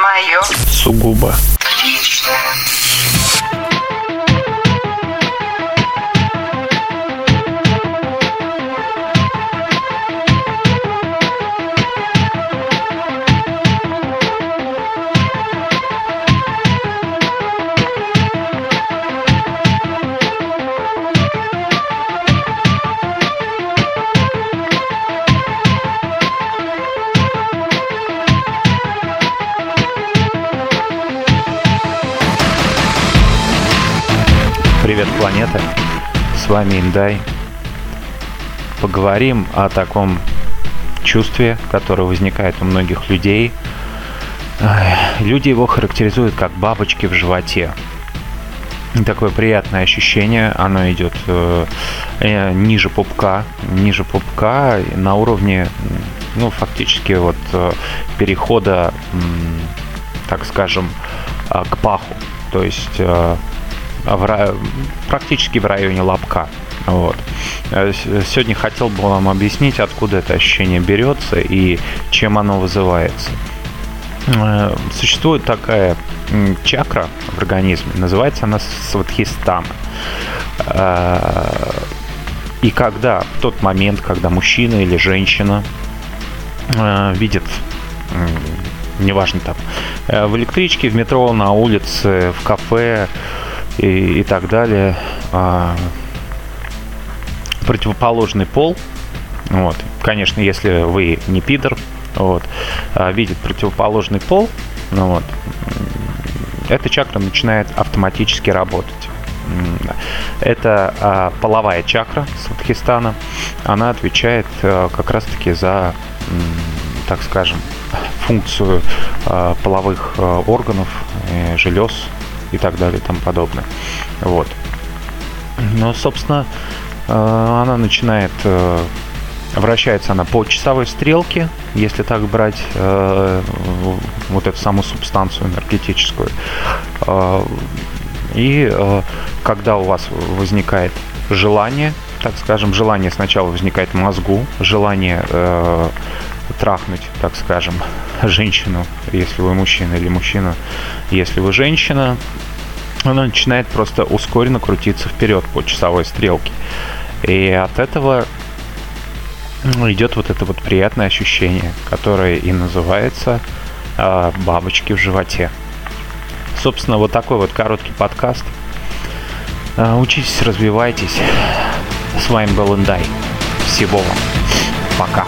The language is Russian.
Твое. Сугубо. Привет, планета! С вами Индай. Поговорим о таком чувстве, которое возникает у многих людей. Люди его характеризуют как бабочки в животе. Такое приятное ощущение, оно идет э, э, ниже пупка, ниже пупка на уровне, ну, фактически вот э, перехода, так скажем, а, к паху. То есть э, в ра- практически в районе лобка. Вот. Э, Сегодня хотел бы вам объяснить, откуда это ощущение берется и чем оно вызывается. Э, Существует такая чакра в организме, называется она свадхистана. Э, И когда, в тот момент, когда мужчина или женщина видит, неважно там, в электричке, в метро, на улице, в кафе и, и так далее, а, противоположный пол, вот, конечно, если вы не пидор, вот, а, видит противоположный пол, ну вот, эта чакра начинает автоматически работать. Это а, половая чакра Сватхистана. Она отвечает а, как раз-таки за, так скажем, функцию а, половых а, органов, э, желез и так далее и тому подобное. Вот. Ну, собственно, э, она начинает э, Вращается она по часовой стрелке, если так брать э, вот эту самую субстанцию энергетическую. И когда у вас возникает желание, так скажем, желание сначала возникает в мозгу, желание трахнуть, так скажем, женщину, если вы мужчина, или мужчина, если вы женщина, она начинает просто ускоренно крутиться вперед по часовой стрелке. И от этого ну, идет вот это вот приятное ощущение, которое и называется а, бабочки в животе. Собственно, вот такой вот короткий подкаст. А, Учитесь, развивайтесь. С вами был Индай. Всего вам. Пока.